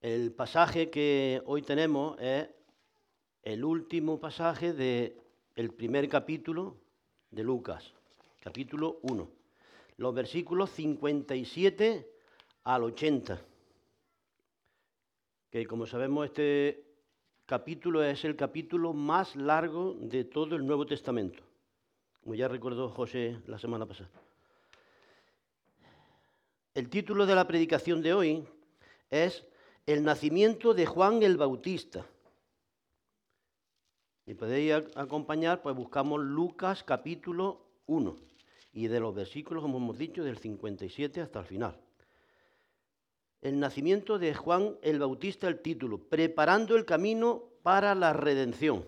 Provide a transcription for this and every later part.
El pasaje que hoy tenemos es el último pasaje del primer capítulo de Lucas, capítulo 1, los versículos 57 al 80, que como sabemos este capítulo es el capítulo más largo de todo el Nuevo Testamento, como ya recordó José la semana pasada. El título de la predicación de hoy es El nacimiento de Juan el Bautista. Y podéis acompañar, pues buscamos Lucas capítulo 1 y de los versículos, como hemos dicho, del 57 hasta el final. El nacimiento de Juan el Bautista, el título, preparando el camino para la redención.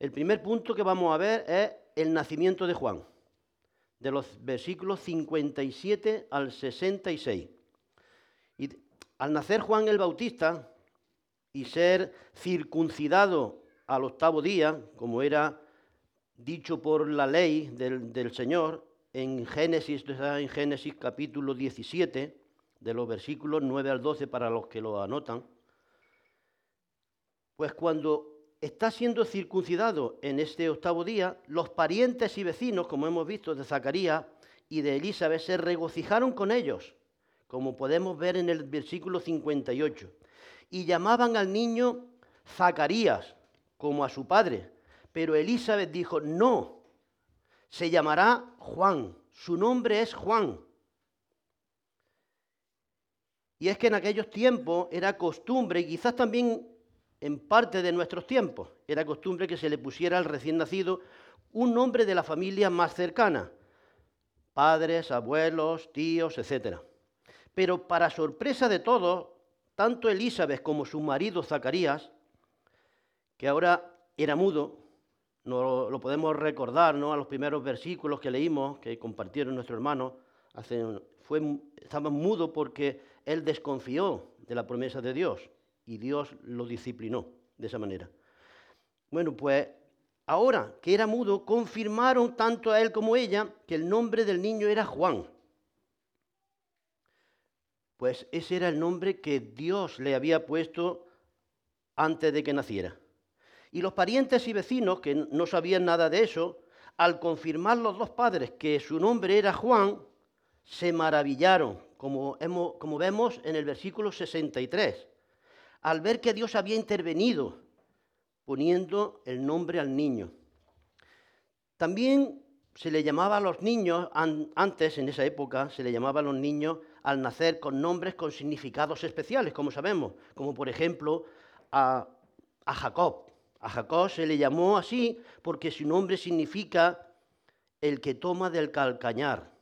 El primer punto que vamos a ver es el nacimiento de Juan de los versículos 57 al 66. Al nacer Juan el Bautista y ser circuncidado al octavo día, como era dicho por la ley del, Señor, en Génesis, en Génesis capítulo 17, de los versículos 9 al 12 para los que lo anotan, pues cuando está siendo circuncidado en este octavo día, los parientes y vecinos, como hemos visto, de Zacarías y de Elizabeth, se regocijaron con ellos, como podemos ver en el versículo 58, y llamaban al niño Zacarías, como a su padre. Pero Elizabeth dijo, no, se llamará Juan, su nombre es Juan. Y es que en aquellos tiempos era costumbre, y quizás también en parte de nuestros tiempos. Era costumbre que se le pusiera al recién nacido un nombre de la familia más cercana, padres, abuelos, tíos, etc. Pero para sorpresa de todos, tanto Elizabeth como su marido Zacarías, que ahora era mudo, no lo podemos recordar ¿no? a los primeros versículos que leímos, que compartieron nuestros hermanos, fue, estaba mudo porque él desconfió de la promesa de Dios y Dios lo disciplinó de esa manera. Bueno, pues ahora que era mudo, confirmaron tanto a él como a ella que el nombre del niño era Juan. Pues ese era el nombre que Dios le había puesto antes de que naciera. Y los parientes y vecinos, que no sabían nada de eso, al confirmar los dos padres que su nombre era Juan, se maravillaron, como, vemos en el versículo 63 al ver que Dios había intervenido poniendo el nombre al niño. También se le llamaba a los niños, antes en esa época, se le llamaba a los niños al nacer con nombres con significados especiales, como sabemos, como por ejemplo a, Jacob. A Jacob se le llamó así porque su nombre significa el que toma del calcañar.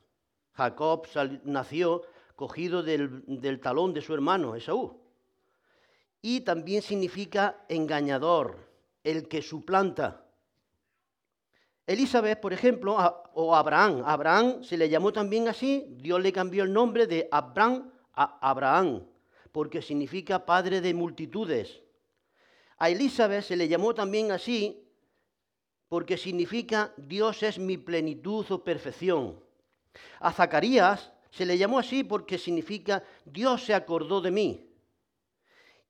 Jacob nació cogido del, del talón de su hermano Esaú y también significa engañador, el que suplanta. Elizabeth, por ejemplo, o Abraham. Abraham se le llamó también así, Dios le cambió el nombre de Abraham a Abraham, porque significa padre de multitudes. A Elizabeth se le llamó también así, porque significa Dios es mi plenitud o perfección. A Zacarías se le llamó así porque significa Dios se acordó de mí.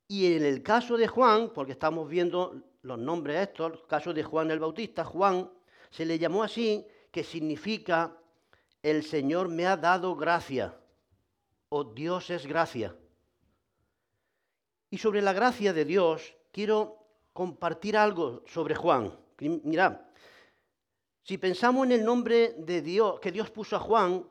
Y en el caso de Juan, porque estamos viendo los nombres estos, el caso de Juan el Bautista, Juan se le llamó así, que significa el Señor me ha dado gracia, o Dios es gracia. Y sobre la gracia de Dios, quiero compartir algo sobre Juan. Mirad, si pensamos en el nombre de Dios que Dios puso a Juan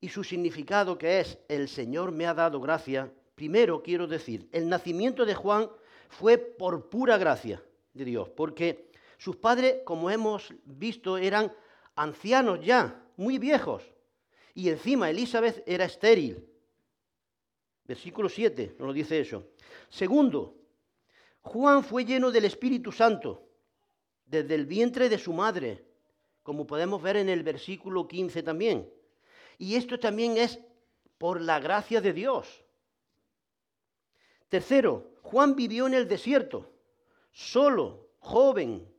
y su significado que es el Señor me ha dado gracia, primero quiero decir, el nacimiento de Juan fue por pura gracia de Dios, porque sus padres, como hemos visto, eran ancianos ya, muy viejos, y encima Elizabeth era estéril. Versículo 7 nos lo dice eso. Segundo, Juan fue lleno del Espíritu Santo desde el vientre de su madre, como podemos ver en el versículo 15 también. Y esto también es por la gracia de Dios. Tercero, Juan vivió en el desierto, solo, joven,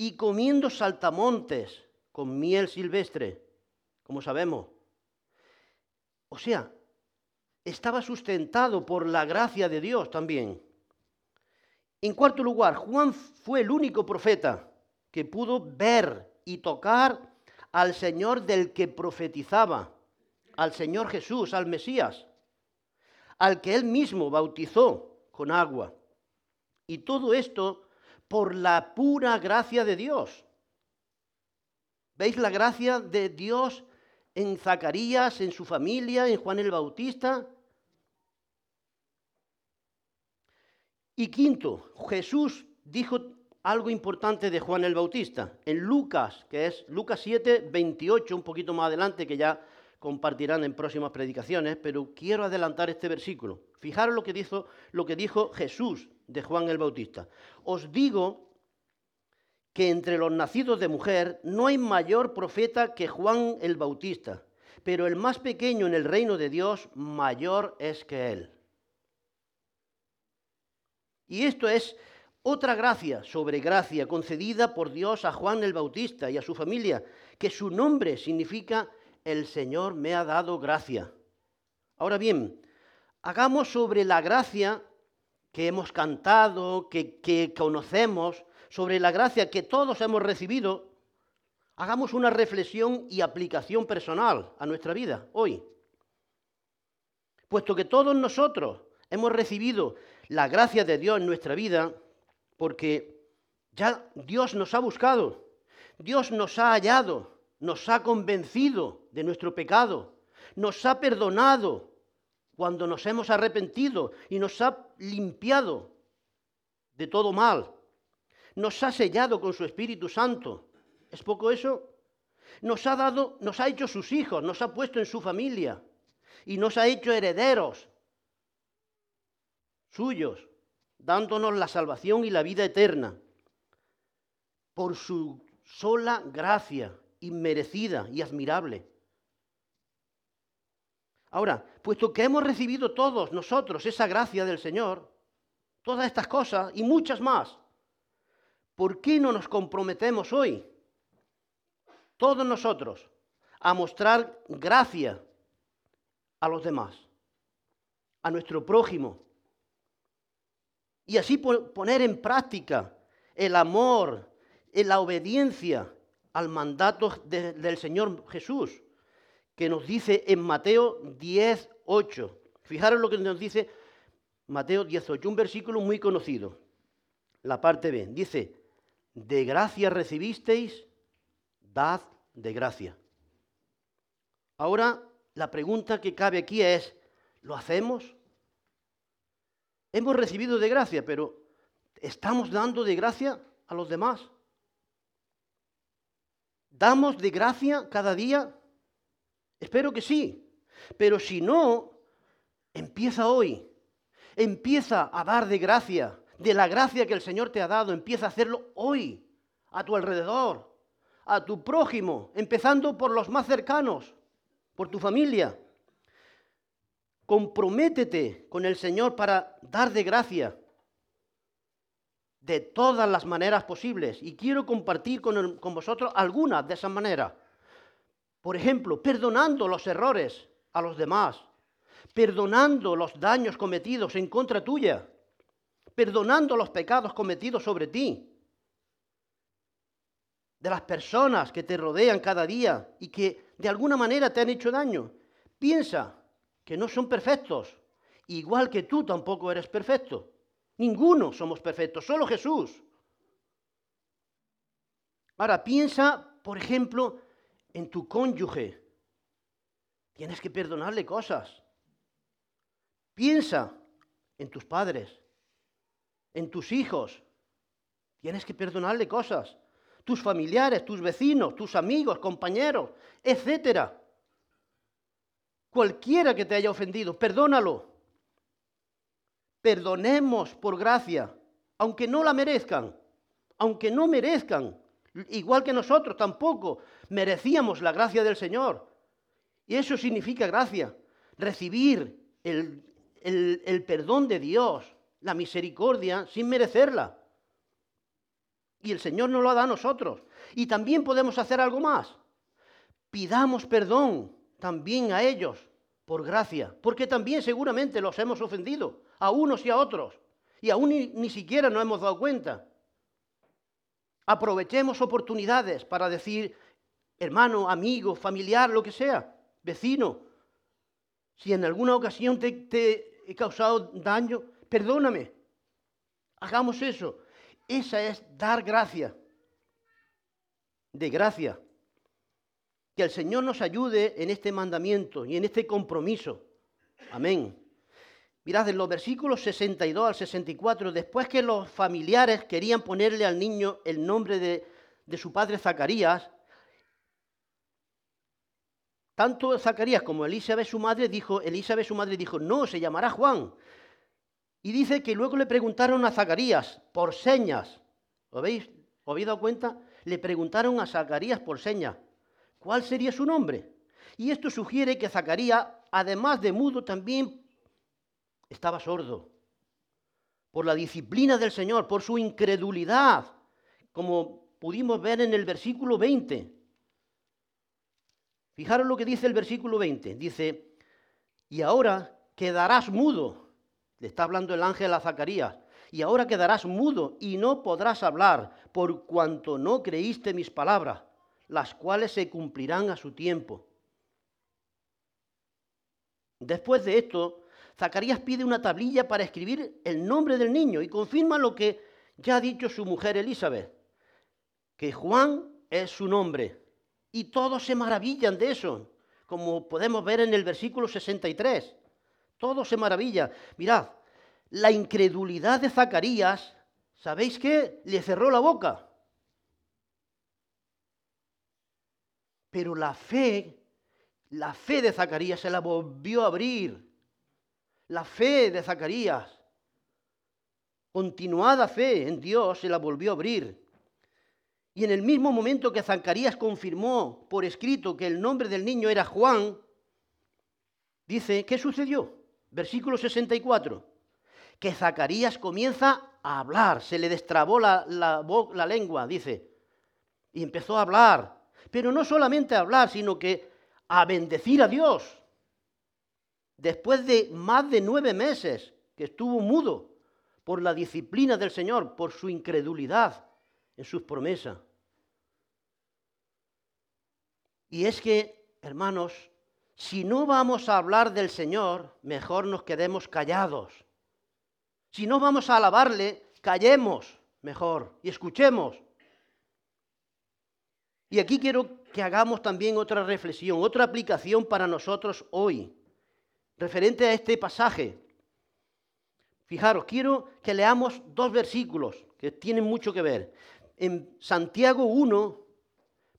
y comiendo saltamontes con miel silvestre, como sabemos. O sea, estaba sustentado por la gracia de Dios también. En cuarto lugar, Juan fue el único profeta que pudo ver y tocar al Señor del que profetizaba, al Señor Jesús, al Mesías, al que él mismo bautizó con agua. Y todo esto por la pura gracia de Dios. ¿Veis la gracia de Dios en Zacarías, en su familia, en Juan el Bautista? Y quinto, Jesús dijo algo importante de Juan el Bautista. En Lucas, que es Lucas 7, 28, un poquito más adelante, que ya compartirán en próximas predicaciones, pero quiero adelantar este versículo. Fijaros lo que dijo, lo que dijo Jesús de Juan el Bautista. Os digo que entre los nacidos de mujer no hay mayor profeta que Juan el Bautista, pero el más pequeño en el reino de Dios mayor es que él. Y esto es otra gracia sobre gracia concedida por Dios a Juan el Bautista y a su familia, que su nombre significa el Señor me ha dado gracia. Ahora bien, hagamos sobre la gracia que hemos cantado, que, conocemos, sobre la gracia que todos hemos recibido, hagamos una reflexión y aplicación personal a nuestra vida hoy. Puesto que todos nosotros hemos recibido la gracia de Dios en nuestra vida, porque ya Dios nos ha buscado, Dios nos ha hallado, nos ha convencido de nuestro pecado, nos ha perdonado cuando nos hemos arrepentido y nos ha limpiado de todo mal, nos ha sellado con su Espíritu Santo. ¿Es poco eso? Nos ha dado, nos ha hecho sus hijos, nos ha puesto en su familia y nos ha hecho herederos suyos, dándonos la salvación y la vida eterna por su sola gracia inmerecida y admirable. Ahora, puesto que hemos recibido todos nosotros esa gracia del Señor, todas estas cosas y muchas más, ¿por qué no nos comprometemos hoy, todos nosotros, a mostrar gracia a los demás, a nuestro prójimo, y así poner en práctica el amor, la obediencia al mandato del Señor Jesús, que nos dice en Mateo 10, 8. Fijaros lo que nos dice Mateo 18, un versículo muy conocido, la parte B. Dice, de gracia recibisteis, dad de gracia. Ahora, la pregunta que cabe aquí es, ¿lo hacemos? Hemos recibido de gracia, pero ¿estamos dando de gracia a los demás? ¿Damos de gracia cada día? Espero que sí. Pero si no, empieza hoy. Empieza a dar de gracia, de la gracia que el Señor te ha dado. Empieza a hacerlo hoy, a tu alrededor, a tu prójimo, empezando por los más cercanos, por tu familia comprométete con el Señor para dar de gracia de todas las maneras posibles. Y quiero compartir con, con vosotros algunas de esas maneras. Por ejemplo, perdonando los errores a los demás, perdonando los daños cometidos en contra tuya, perdonando los pecados cometidos sobre ti, de las personas que te rodean cada día y que de alguna manera te han hecho daño. Piensa que no son perfectos, igual que tú tampoco eres perfecto. Ninguno somos perfectos, solo Jesús. Ahora, piensa, por ejemplo, en tu cónyuge. Tienes que perdonarle cosas. Piensa en tus padres, en tus hijos. Tienes que perdonarle cosas. Tus familiares, tus vecinos, tus amigos, compañeros, etcétera. Cualquiera que te haya ofendido, perdónalo. Perdonemos por gracia, aunque no la merezcan, aunque no merezcan, igual que nosotros tampoco merecíamos la gracia del Señor. Y eso significa gracia, recibir el, el perdón de Dios, la misericordia, sin merecerla. Y el Señor nos lo da a nosotros. Y también podemos hacer algo más. Pidamos perdón también a ellos por gracia, porque también seguramente los hemos ofendido, a unos y a otros, y aún ni, ni siquiera nos hemos dado cuenta. Aprovechemos oportunidades para decir, hermano, amigo, familiar, lo que sea, vecino, si en alguna ocasión te, he causado daño, perdóname. Hagamos eso. Esa es dar gracia. De gracia. Que el Señor nos ayude en este mandamiento y en este compromiso. Amén. Mirad, en los versículos 62 al 64, después que los familiares querían ponerle al niño el nombre de, de su padre Zacarías, tanto Zacarías como Elizabeth su madre dijo, Elizabeth su madre dijo, no, se llamará Juan. Y dice que luego le preguntaron a Zacarías por señas. ¿Lo veis? ¿Os habéis dado cuenta? Le preguntaron a Zacarías por señas. ¿Cuál sería su nombre? Y esto sugiere que Zacarías, además de mudo, también estaba sordo. Por la disciplina del Señor, por su incredulidad, como pudimos ver en el versículo 20. Fijaros lo que dice el versículo 20. Dice, y ahora quedarás mudo le está hablando el ángel a Zacarías. Y ahora quedarás mudo y no podrás hablar, por cuanto no creíste mis palabras, las cuales se cumplirán a su tiempo. Después de esto, Zacarías pide una tablilla para escribir el nombre del niño y confirma lo que ya ha dicho su mujer Elizabeth, que Juan es su nombre. Y todos se maravillan de eso, como podemos ver en el versículo 63. Todo se maravilla. Mirad, la incredulidad de Zacarías, ¿sabéis qué? Le cerró la boca. Pero la fe, la fe de Zacarías se la volvió a abrir. La fe de Zacarías, continuada fe en Dios, se la volvió a abrir. Y en el mismo momento que Zacarías confirmó por escrito que el nombre del niño era Juan, dice, ¿qué sucedió? Versículo 64. Que Zacarías comienza a hablar, se le destrabó la, la, lengua, dice, y empezó a hablar. Pero no solamente a hablar, sino que a bendecir a Dios. Después de más de nueve meses que estuvo mudo por la disciplina del Señor, por su incredulidad en sus promesas. Y es que, hermanos, si no vamos a hablar del Señor, mejor nos quedemos callados. Si no vamos a alabarle, callemos mejor y escuchemos. Y aquí quiero que hagamos también otra reflexión, otra aplicación para nosotros hoy, referente a este pasaje. Fijaros, quiero que leamos dos versículos que tienen mucho que ver. En Santiago 1,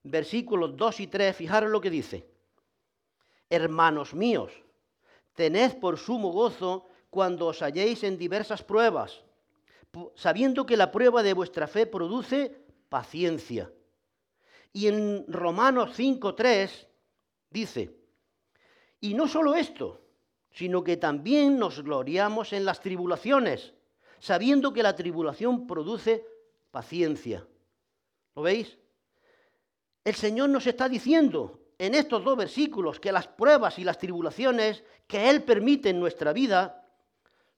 versículos 2 y 3, fijaros lo que dice hermanos míos, tened por sumo gozo cuando os halléis en diversas pruebas, sabiendo que la prueba de vuestra fe produce paciencia. Y en Romanos 5.3 dice, y no solo esto, sino que también nos gloriamos en las tribulaciones, sabiendo que la tribulación produce paciencia. ¿Lo veis? El Señor nos está diciendo, en estos dos versículos que las pruebas y las tribulaciones que Él permite en nuestra vida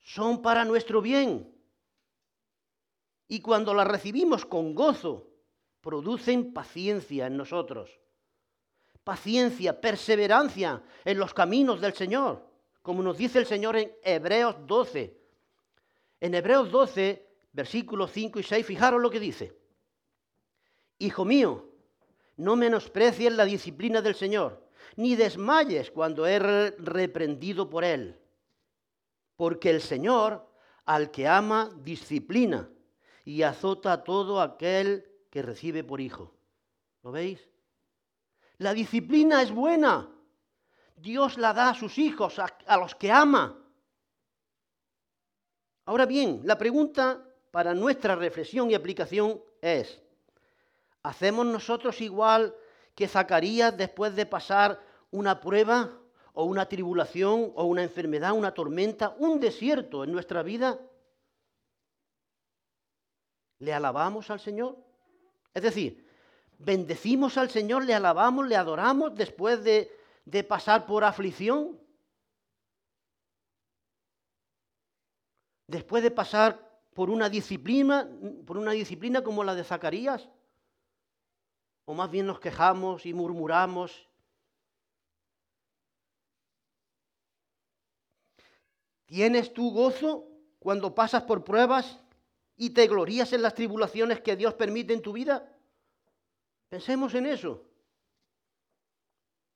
son para nuestro bien. Y cuando las recibimos con gozo, producen paciencia en nosotros. Paciencia, perseverancia en los caminos del Señor, como nos dice el Señor en Hebreos 12. En Hebreos 12, versículos 5 y 6, fijaros lo que dice. Hijo mío, no menosprecies la disciplina del Señor, ni desmayes cuando es reprendido por Él. Porque el Señor, al que ama, disciplina y azota a todo aquel que recibe por hijo. ¿Lo veis? La disciplina es buena. Dios la da a sus hijos, a, los que ama. Ahora bien, la pregunta para nuestra reflexión y aplicación es, ¿Hacemos nosotros igual que Zacarías después de pasar una prueba o una tribulación o una enfermedad, una tormenta, un desierto en nuestra vida? ¿Le alabamos al Señor? Es decir, bendecimos al Señor, le alabamos, le adoramos después de, de pasar por aflicción. Después de pasar por una disciplina, por una disciplina como la de Zacarías, o más bien nos quejamos y murmuramos. ¿Tienes tu gozo cuando pasas por pruebas y te glorías en las tribulaciones que Dios permite en tu vida? Pensemos en eso.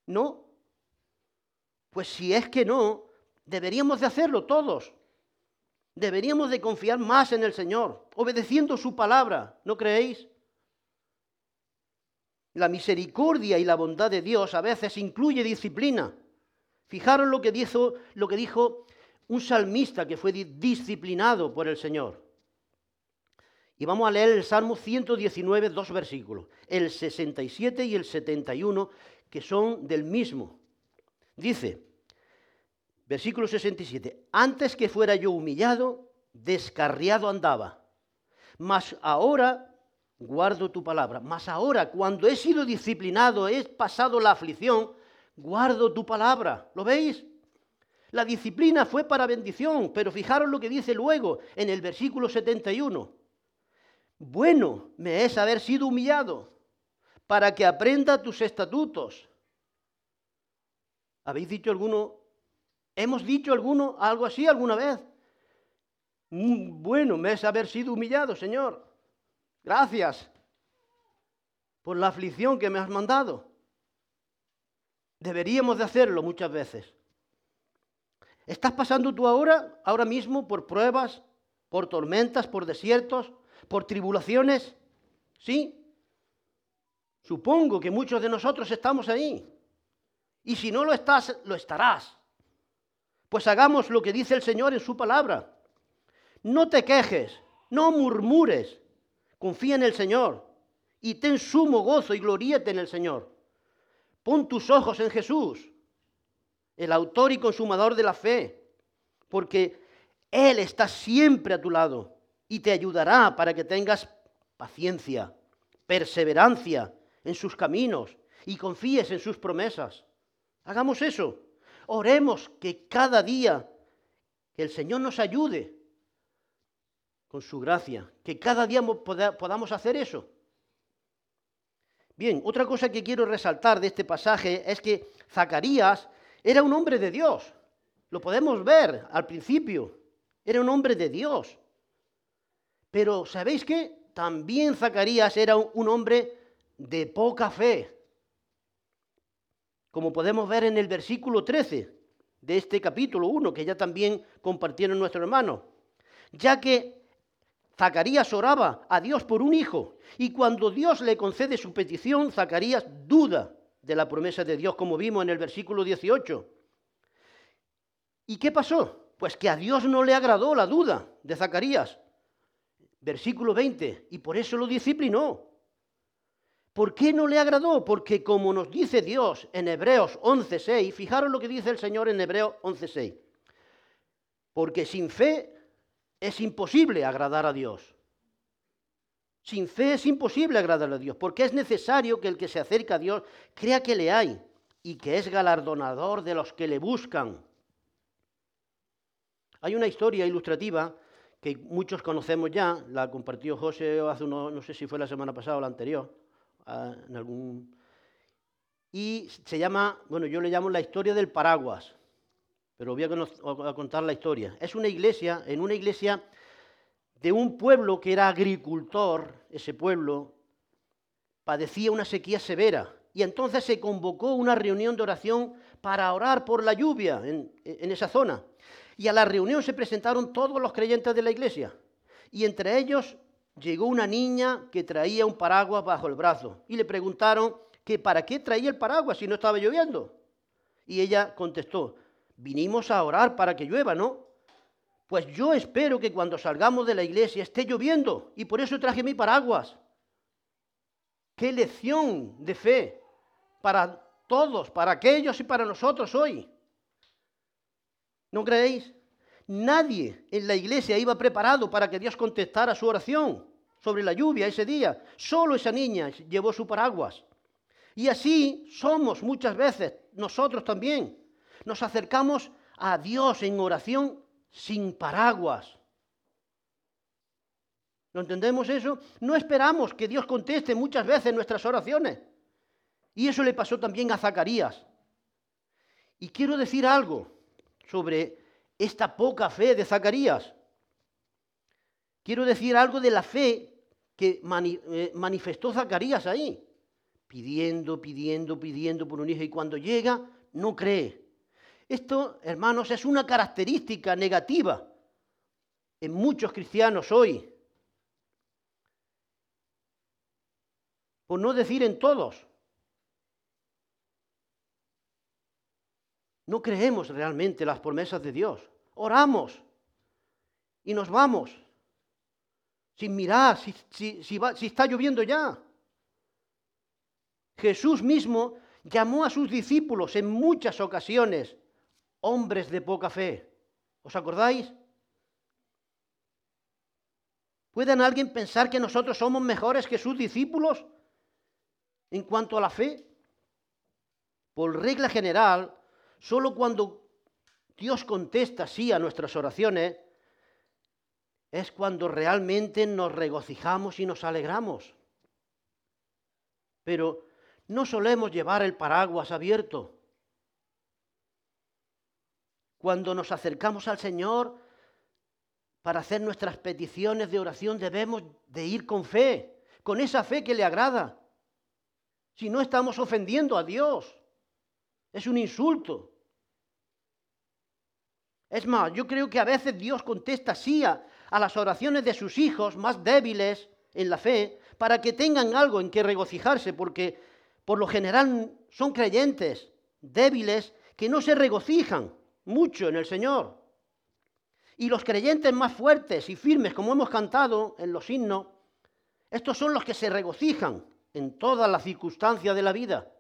No, pues si es que no, deberíamos de hacerlo todos. Deberíamos de confiar más en el Señor, obedeciendo su palabra, ¿no creéis? La misericordia y la bondad de Dios a veces incluye disciplina. Fijaros lo que dijo, lo que dijo un salmista que fue disciplinado por el Señor. Y vamos a leer el Salmo 119, dos versículos, el 67 y el 71, que son del mismo. Dice, versículo 67, antes que fuera yo humillado, descarriado andaba, mas ahora guardo tu palabra, mas ahora cuando he sido disciplinado, he pasado la aflicción, guardo tu palabra. ¿Lo veis? La disciplina fue para bendición, pero fijaros lo que dice luego en el versículo 71. Bueno me es haber sido humillado para que aprenda tus estatutos. ¿Habéis dicho alguno ¿Hemos dicho alguno algo así alguna vez? Mm, bueno, me es haber sido humillado, Señor. Gracias por la aflicción que me has mandado. Deberíamos de hacerlo muchas veces. ¿Estás pasando tú ahora, ahora mismo, por pruebas, por tormentas, por desiertos, por tribulaciones? ¿Sí? Supongo que muchos de nosotros estamos ahí. Y si no lo estás, lo estarás. Pues hagamos lo que dice el Señor en su palabra. No te quejes, no murmures, confía en el Señor y ten sumo gozo y gloríate en el Señor. Pon tus ojos en Jesús, el autor y consumador de la fe, porque Él está siempre a tu lado y te ayudará para que tengas paciencia, perseverancia en sus caminos y confíes en sus promesas. Hagamos eso. Oremos que cada día que el Señor nos ayude con su gracia, que cada día podamos hacer eso. Bien, otra cosa que quiero resaltar de este pasaje es que Zacarías era un hombre de Dios. Lo podemos ver al principio. Era un hombre de Dios. Pero ¿sabéis qué? También Zacarías era un hombre de poca fe como podemos ver en el versículo 13 de este capítulo 1, que ya también compartieron nuestros hermanos, ya que Zacarías oraba a Dios por un hijo, y cuando Dios le concede su petición, Zacarías duda de la promesa de Dios, como vimos en el versículo 18. ¿Y qué pasó? Pues que a Dios no le agradó la duda de Zacarías. Versículo 20, y por eso lo disciplinó. ¿Por qué no le agradó? Porque como nos dice Dios en Hebreos 11.6, fijaros lo que dice el Señor en Hebreos 11.6, porque sin fe es imposible agradar a Dios. Sin fe es imposible agradar a Dios, porque es necesario que el que se acerca a Dios crea que le hay y que es galardonador de los que le buscan. Hay una historia ilustrativa que muchos conocemos ya, la compartió José hace uno, no sé si fue la semana pasada o la anterior, en algún... Y se llama, bueno, yo le llamo la historia del paraguas, pero voy a, contar la historia. Es una iglesia, en una iglesia de un pueblo que era agricultor, ese pueblo padecía una sequía severa. Y entonces se convocó una reunión de oración para orar por la lluvia en, en, esa zona. Y a la reunión se presentaron todos los creyentes de la iglesia. Y entre ellos llegó una niña que traía un paraguas bajo el brazo y le preguntaron que para qué traía el paraguas si no estaba lloviendo. Y ella contestó, vinimos a orar para que llueva, ¿no? Pues yo espero que cuando salgamos de la iglesia esté lloviendo y por eso traje mi paraguas. Qué lección de fe para todos, para aquellos y para nosotros hoy. ¿No creéis? Nadie en la iglesia iba preparado para que Dios contestara su oración sobre la lluvia ese día. Solo esa niña llevó su paraguas. Y así somos muchas veces, nosotros también. Nos acercamos a Dios en oración sin paraguas. ¿Lo entendemos eso? No esperamos que Dios conteste muchas veces nuestras oraciones. Y eso le pasó también a Zacarías. Y quiero decir algo sobre esta poca fe de Zacarías. Quiero decir algo de la fe que eh, manifestó Zacarías ahí, pidiendo, pidiendo, pidiendo por un hijo y cuando llega no cree. Esto, hermanos, es una característica negativa en muchos cristianos hoy. por no decir en todos. No creemos realmente las promesas de Dios. Oramos y nos vamos sin mirar si, está lloviendo ya. Jesús mismo llamó a sus discípulos en muchas ocasiones hombres de poca fe. ¿Os acordáis? ¿Pueden alguien pensar que nosotros somos mejores que sus discípulos? En cuanto a la fe, por regla general, solo cuando Dios contesta sí a nuestras oraciones, es cuando realmente nos regocijamos y nos alegramos. Pero no solemos llevar el paraguas abierto. Cuando nos acercamos al Señor para hacer nuestras peticiones de oración debemos de ir con fe, con esa fe que le agrada si no estamos ofendiendo a Dios. Es un insulto. Es más, yo creo que a veces Dios contesta sí a, las oraciones de sus hijos más débiles en la fe para que tengan algo en que regocijarse, porque por lo general son creyentes débiles que no se regocijan mucho en el Señor. Y los creyentes más fuertes y firmes, como hemos cantado en los himnos, estos son los que se regocijan en todas las circunstancias de la vida.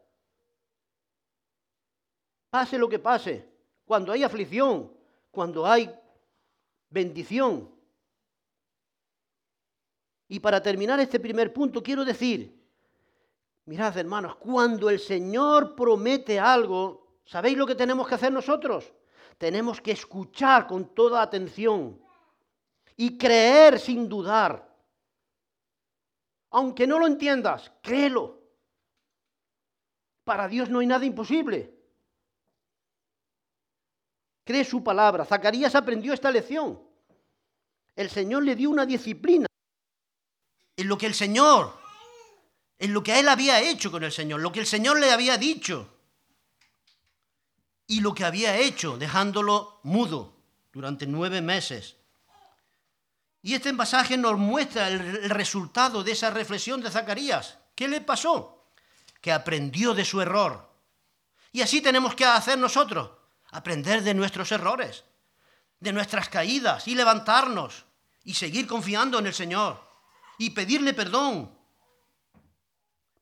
Pase lo que pase, cuando hay aflicción, cuando hay bendición. Y para terminar este primer punto, quiero decir, mirad hermanos, cuando el Señor promete algo, ¿sabéis lo que tenemos que hacer nosotros? Tenemos que escuchar con toda atención y creer sin dudar aunque no lo entiendas, créelo. Para Dios no hay nada imposible. Cree su palabra. Zacarías aprendió esta lección. El Señor le dio una disciplina en lo que el Señor, en lo que él había hecho con el Señor, lo que el Señor le había dicho y lo que había hecho, dejándolo mudo durante nueve meses. Y este pasaje nos muestra el resultado de esa reflexión de Zacarías. ¿Qué le pasó? Que aprendió de su error. Y así tenemos que hacer nosotros, aprender de nuestros errores, de nuestras caídas y levantarnos y seguir confiando en el Señor y pedirle perdón.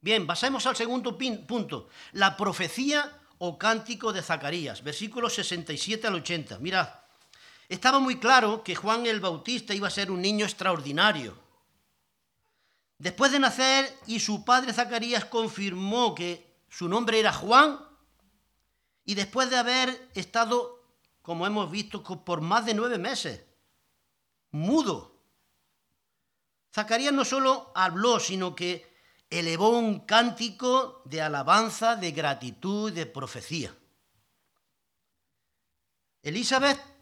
Bien, pasemos al segundo punto, la profecía o cántico de Zacarías, versículos 67 al 80. Mirad. Estaba muy claro que Juan el Bautista iba a ser un niño extraordinario. Después de nacer y su padre Zacarías confirmó que su nombre era Juan, y después de haber estado, como hemos visto, por más de nueve meses, mudo, Zacarías no solo habló, sino que elevó un cántico de alabanza, de gratitud, de profecía. Elizabeth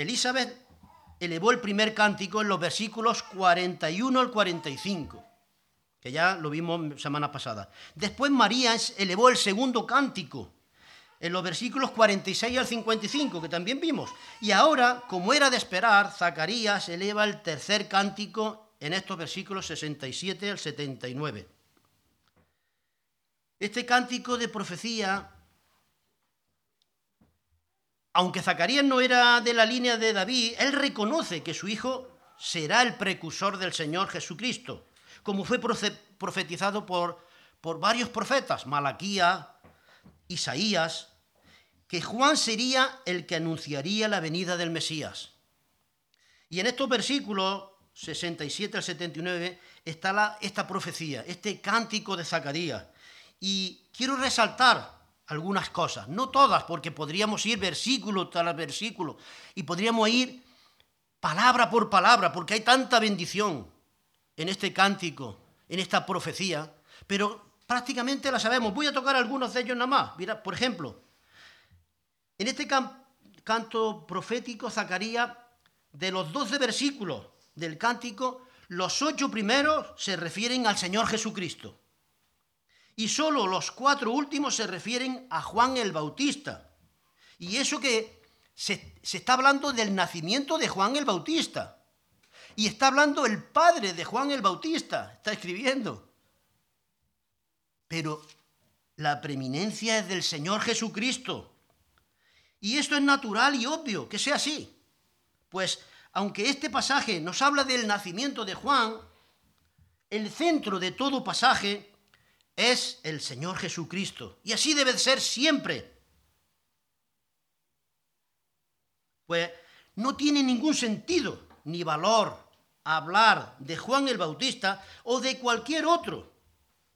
Elizabeth elevó el primer cántico en los versículos 41 al 45, que ya lo vimos semana pasada. Después María elevó el segundo cántico en los versículos 46 al 55, que también vimos. Y ahora, como era de esperar, Zacarías eleva el tercer cántico en estos versículos 67 al 79. Este cántico de profecía aunque Zacarías no era de la línea de David, él reconoce que su hijo será el precursor del Señor Jesucristo, como fue profetizado por, por varios profetas, Malaquía, Isaías, que Juan sería el que anunciaría la venida del Mesías. Y en estos versículos 67 al 79 está esta profecía, este cántico de Zacarías. Y quiero resaltar algunas cosas, no todas, porque podríamos ir versículo tras versículo y podríamos ir palabra por palabra, porque hay tanta bendición. en este cántico, en esta profecía, pero prácticamente la sabemos. Voy a tocar algunos de ellos nada más. Mira, por ejemplo, en este canto profético, Zacarías, de los 12 versículos del cántico, los ocho primeros se refieren al Señor Jesucristo. Y solo los cuatro últimos se refieren a Juan el Bautista. Y eso que se, se está hablando del nacimiento de Juan el Bautista. Y está hablando el padre de Juan el Bautista, está escribiendo. Pero la preeminencia es del Señor Jesucristo. Y esto es natural y obvio que sea así. Pues aunque este pasaje nos habla del nacimiento de Juan, el centro de todo pasaje es el Señor Jesucristo. Y así debe ser siempre. Pues no tiene ningún sentido ni valor hablar de Juan el Bautista o de cualquier otro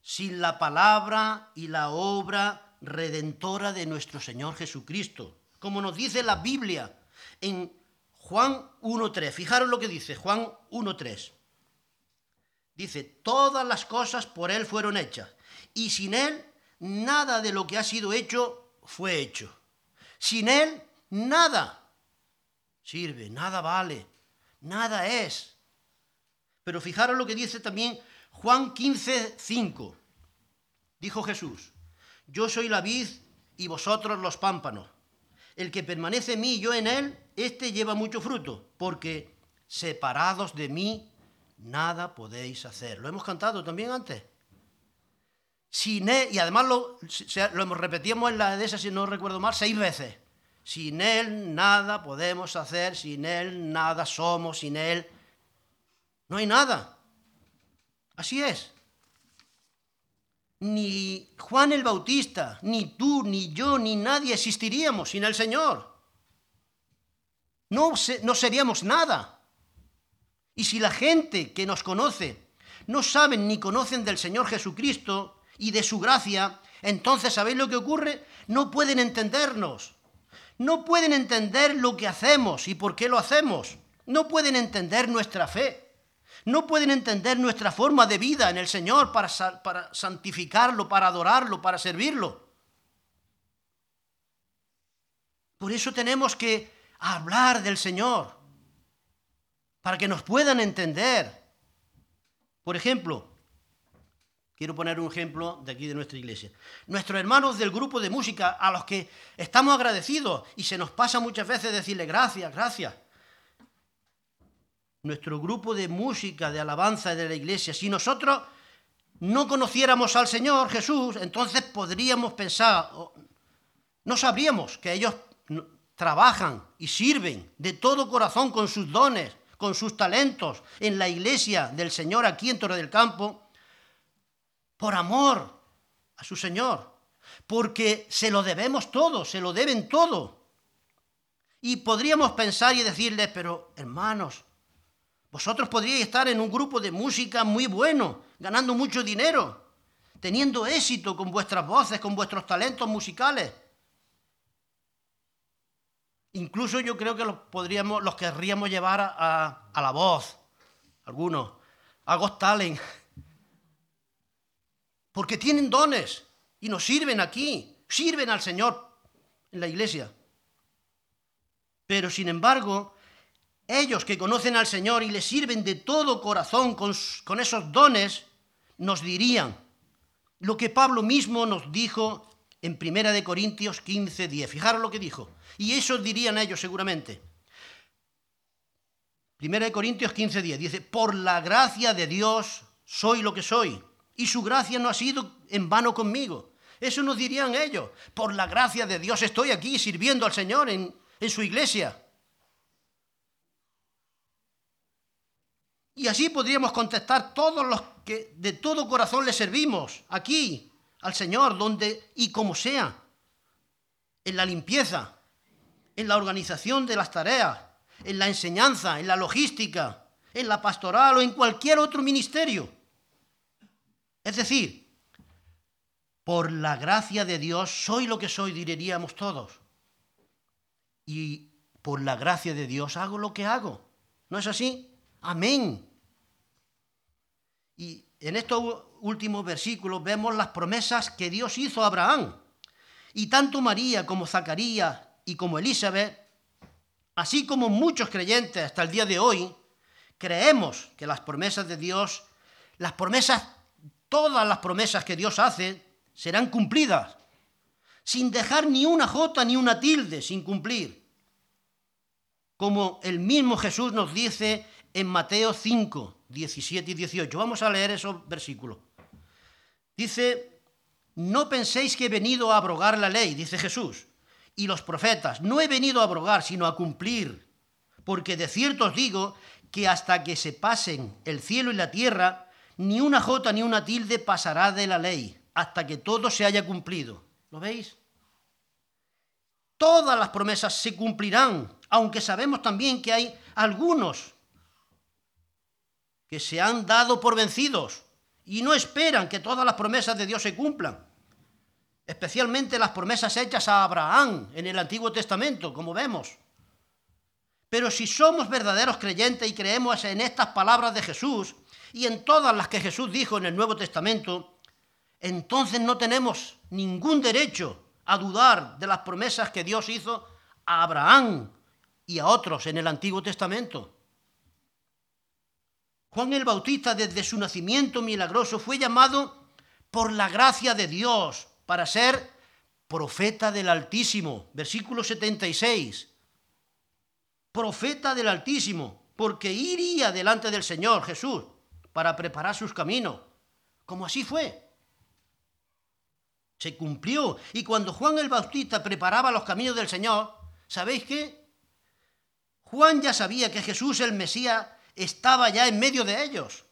sin la palabra y la obra redentora de nuestro Señor Jesucristo. Como nos dice la Biblia en Juan 1.3. Fijaros lo que dice Juan 1.3. Dice, todas las cosas por Él fueron hechas, y sin Él nada de lo que ha sido hecho fue hecho. Sin Él nada sirve, nada vale, nada es. Pero fijaros lo que dice también Juan 15, 5. Dijo Jesús, yo soy la vid y vosotros los pámpanos. El que permanece en mí y yo en él, éste lleva mucho fruto, porque separados de mí nada podéis hacer. Lo hemos cantado también antes. Sin él, y además lo, lo repetíamos en la de esa, si no recuerdo mal, seis veces. Sin Él nada podemos hacer, sin Él nada somos, sin Él no hay nada. Así es. Ni Juan el Bautista, ni tú, ni yo, ni nadie existiríamos sin el Señor. No, no seríamos nada. Y si la gente que nos conoce no saben ni conocen del Señor Jesucristo y de su gracia, entonces ¿sabéis lo que ocurre? No pueden entendernos. No pueden entender lo que hacemos y por qué lo hacemos. No pueden entender nuestra fe. No pueden entender nuestra forma de vida en el Señor para, santificarlo, para adorarlo, para servirlo. Por eso tenemos que hablar del Señor, para que nos puedan entender. Por ejemplo, quiero poner un ejemplo de aquí de nuestra iglesia. Nuestros hermanos del grupo de música, a los que estamos agradecidos y se nos pasa muchas veces decirle gracias, gracias nuestro grupo de música, de alabanza de la iglesia, si nosotros no conociéramos al Señor Jesús, entonces podríamos pensar, no sabríamos que ellos trabajan y sirven de todo corazón con sus dones, con sus talentos en la iglesia del Señor aquí en Torre del Campo, por amor a su Señor, porque se lo debemos todo, se lo deben todo. Y podríamos pensar y decirles, pero hermanos, vosotros podríais estar en un grupo de música muy bueno, ganando mucho dinero, teniendo éxito con vuestras voces, con vuestros talentos musicales. Incluso yo creo que los, podríamos, los querríamos llevar a, la voz, algunos, a Ghost Talent, porque tienen dones y nos sirven aquí, sirven al Señor en la iglesia. Pero sin embargo, ellos que conocen al Señor y le sirven de todo corazón con, esos dones, nos dirían lo que Pablo mismo nos dijo en 1 Corintios 15, 10. Fijaros lo que dijo. Y eso dirían ellos seguramente. 1 Corintios 15, 10. Dice, por la gracia de Dios soy lo que soy. Y su gracia no ha sido en vano conmigo. Eso nos dirían ellos. Por la gracia de Dios estoy aquí sirviendo al Señor en su iglesia. Y así podríamos contestar todos los que de todo corazón le servimos aquí al Señor, donde y como sea, en la limpieza, en la organización de las tareas, en la enseñanza, en la logística, en la pastoral o en cualquier otro ministerio. Es decir, por la gracia de Dios soy lo que soy, diríamos todos. Y por la gracia de Dios hago lo que hago. ¿No es así? Amén. Y en estos últimos versículos vemos las promesas que Dios hizo a Abraham. Y tanto María como Zacarías y como Elizabeth, así como muchos creyentes hasta el día de hoy, creemos que las promesas de Dios, las promesas, todas las promesas que Dios hace, serán cumplidas, sin dejar ni una jota ni una tilde sin cumplir. Como el mismo Jesús nos dice en Mateo 5, 17 y 18. Vamos a leer esos versículos. Dice, no penséis que he venido a abrogar la ley, dice Jesús, y los profetas. No he venido a abrogar, sino a cumplir. Porque de cierto os digo que hasta que se pasen el cielo y la tierra, ni una jota ni una tilde pasará de la ley, hasta que todo se haya cumplido. ¿Lo veis? Todas las promesas se cumplirán, aunque sabemos también que hay algunos que se han dado por vencidos y no esperan que todas las promesas de Dios se cumplan. Especialmente las promesas hechas a Abraham en el Antiguo Testamento, como vemos. Pero si somos verdaderos creyentes y creemos en estas palabras de Jesús y en todas las que Jesús dijo en el Nuevo Testamento, entonces no tenemos ningún derecho a dudar de las promesas que Dios hizo a Abraham y a otros en el Antiguo Testamento. Juan el Bautista desde su nacimiento milagroso fue llamado por la gracia de Dios para ser profeta del Altísimo. Versículo 76. Profeta del Altísimo, porque iría delante del Señor Jesús para preparar sus caminos. Como así fue. Se cumplió. Y cuando Juan el Bautista preparaba los caminos del Señor, ¿sabéis qué? Juan ya sabía que Jesús el Mesías estaba ya en medio de ellos,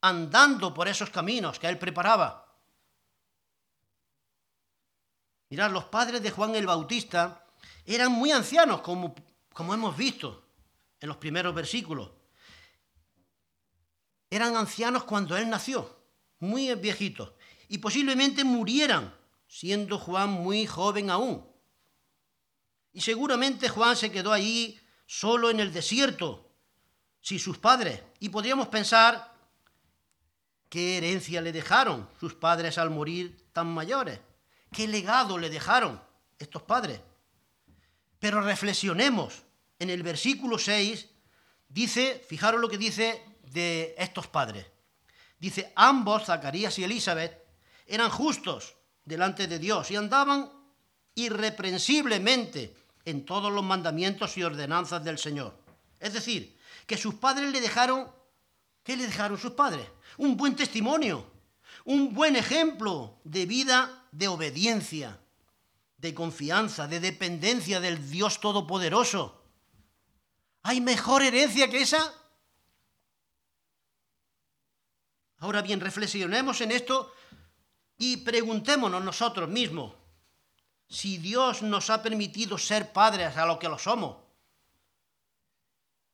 andando por esos caminos que él preparaba. Mirad, los padres de Juan el Bautista eran muy ancianos, como, como hemos visto en los primeros versículos. Eran ancianos cuando él nació, muy viejitos, y posiblemente murieran, siendo Juan muy joven aún. Y seguramente Juan se quedó allí solo en el desierto, si sus padres, y podríamos pensar qué herencia le dejaron sus padres al morir tan mayores, qué legado le dejaron estos padres. Pero reflexionemos, en el versículo 6 dice, fijaros lo que dice de estos padres. Dice, ambos, Zacarías y Elizabeth, eran justos delante de Dios y andaban irreprensiblemente en todos los mandamientos y ordenanzas del Señor. Es decir, que sus padres le dejaron, ¿qué le dejaron sus padres? Un buen testimonio, un buen ejemplo de vida de obediencia, de confianza, de dependencia del Dios Todopoderoso. ¿Hay mejor herencia que esa? Ahora bien, reflexionemos en esto y preguntémonos nosotros mismos si Dios nos ha permitido ser padres a lo que lo somos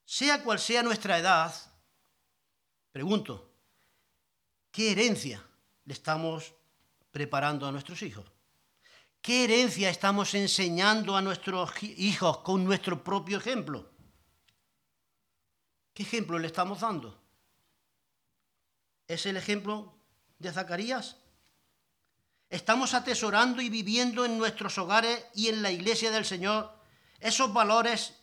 sea cual sea nuestra edad, pregunto, ¿qué herencia le estamos preparando a nuestros hijos? ¿Qué herencia estamos enseñando a nuestros hijos con nuestro propio ejemplo? ¿Qué ejemplo le estamos dando? ¿Es el ejemplo de Zacarías? ¿Estamos atesorando y viviendo en nuestros hogares y en la iglesia del Señor esos valores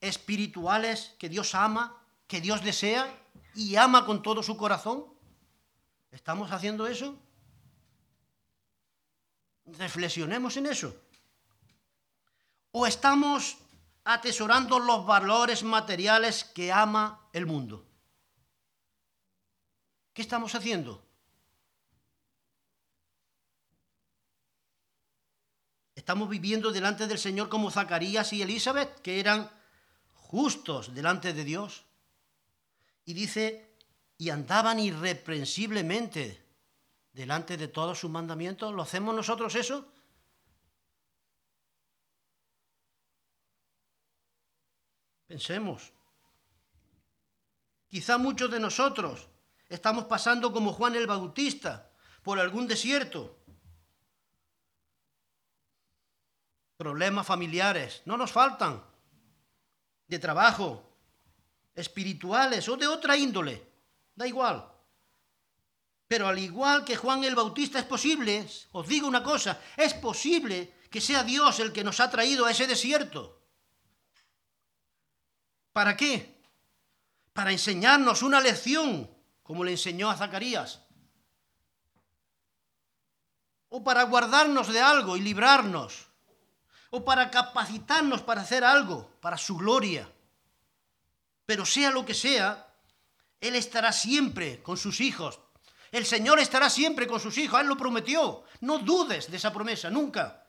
espirituales que Dios ama, que Dios desea y ama con todo su corazón? ¿Estamos haciendo eso? Reflexionemos en eso. ¿O estamos atesorando los valores materiales que ama el mundo? ¿Qué estamos haciendo? Estamos viviendo delante del Señor como Zacarías y Elizabeth, que eran justos delante de Dios. Y dice, y andaban irreprensiblemente delante de todos sus mandamientos. ¿Lo hacemos nosotros eso? Pensemos. Quizá muchos de nosotros estamos pasando como Juan el Bautista por algún desierto. Problemas familiares, no nos faltan de trabajo, espirituales o de otra índole, da igual. Pero al igual que Juan el Bautista es posible, os digo una cosa, es posible que sea Dios el que nos ha traído a ese desierto. ¿Para qué? Para enseñarnos una lección, como le enseñó a Zacarías. O para guardarnos de algo y librarnos. O para capacitarnos para hacer algo, para su gloria. Pero sea lo que sea, Él estará siempre con sus hijos, el Señor estará siempre con sus hijos, Él lo prometió. No dudes de esa promesa, nunca.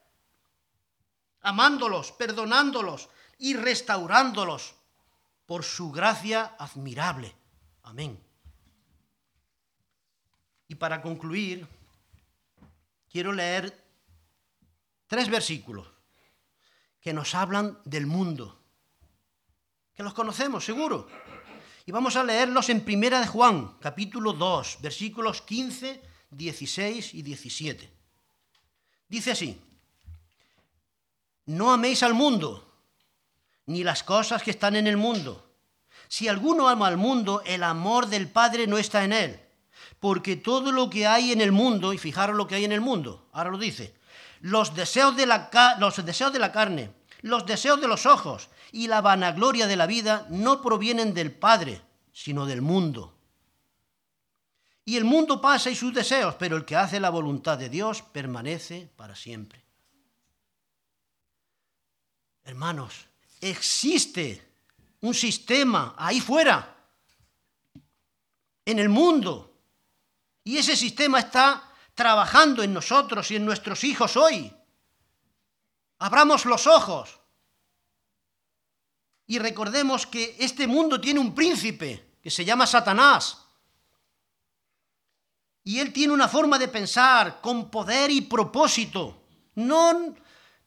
Amándolos, perdonándolos y restaurándolos por su gracia admirable. Amén. Y para concluir, quiero leer tres versículos que nos hablan del mundo, que los conocemos seguro. Y vamos a leerlos en Primera de Juan, capítulo 2, versículos 15, 16 y 17. Dice así, no améis al mundo, ni las cosas que están en el mundo. Si alguno ama al mundo, el amor del Padre no está en él. Porque todo lo que hay en el mundo, y fijaros lo que hay en el mundo, ahora lo dice, los deseos de la, los deseos de la carne, los deseos de los ojos y la vanagloria de la vida no provienen del Padre, sino del mundo. Y el mundo pasa y sus deseos, pero el que hace la voluntad de Dios permanece para siempre. Hermanos, existe un sistema ahí fuera, en el mundo, y ese sistema está trabajando en nosotros y en nuestros hijos hoy. Abramos los ojos y recordemos que este mundo tiene un príncipe que se llama Satanás. Y él tiene una forma de pensar con poder y propósito. No,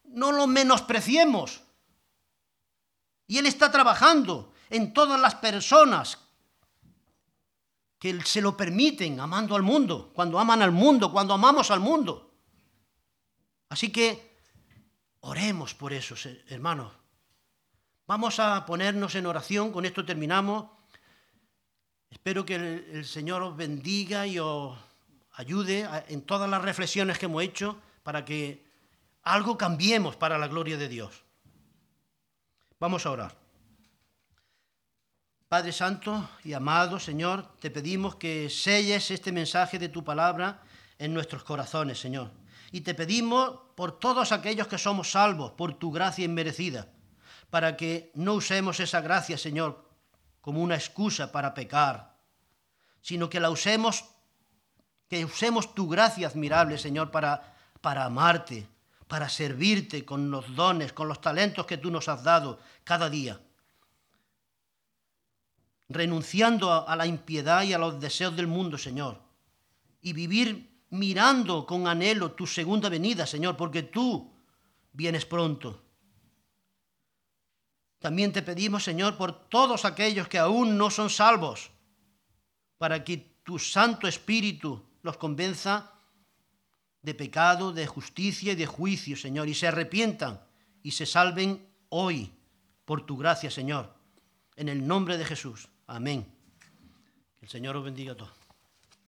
no lo menospreciemos. Y él está trabajando en todas las personas que se lo permiten, amando al mundo, cuando aman al mundo, cuando amamos al mundo. Así que Oremos por eso, hermanos. Vamos a ponernos en oración, con esto terminamos. Espero que el, Señor os bendiga y os ayude en todas las reflexiones que hemos hecho para que algo cambiemos para la gloria de Dios. Vamos a orar. Padre Santo y amado Señor, te pedimos que selles este mensaje de tu palabra en nuestros corazones, Señor y te pedimos por todos aquellos que somos salvos, por tu gracia inmerecida, para que no usemos esa gracia, Señor, como una excusa para pecar, sino que la usemos, que usemos tu gracia admirable, Señor, para, para amarte, para servirte con los dones, con los talentos que tú nos has dado cada día. Renunciando a, la impiedad y a los deseos del mundo, Señor, y vivir mirando con anhelo tu segunda venida, Señor, porque tú vienes pronto. También te pedimos, Señor, por todos aquellos que aún no son salvos, para que tu Santo Espíritu los convenza de pecado, de justicia y de juicio, Señor, y se arrepientan y se salven hoy por tu gracia, Señor. En el nombre de Jesús. Amén. Que el Señor os bendiga a todos.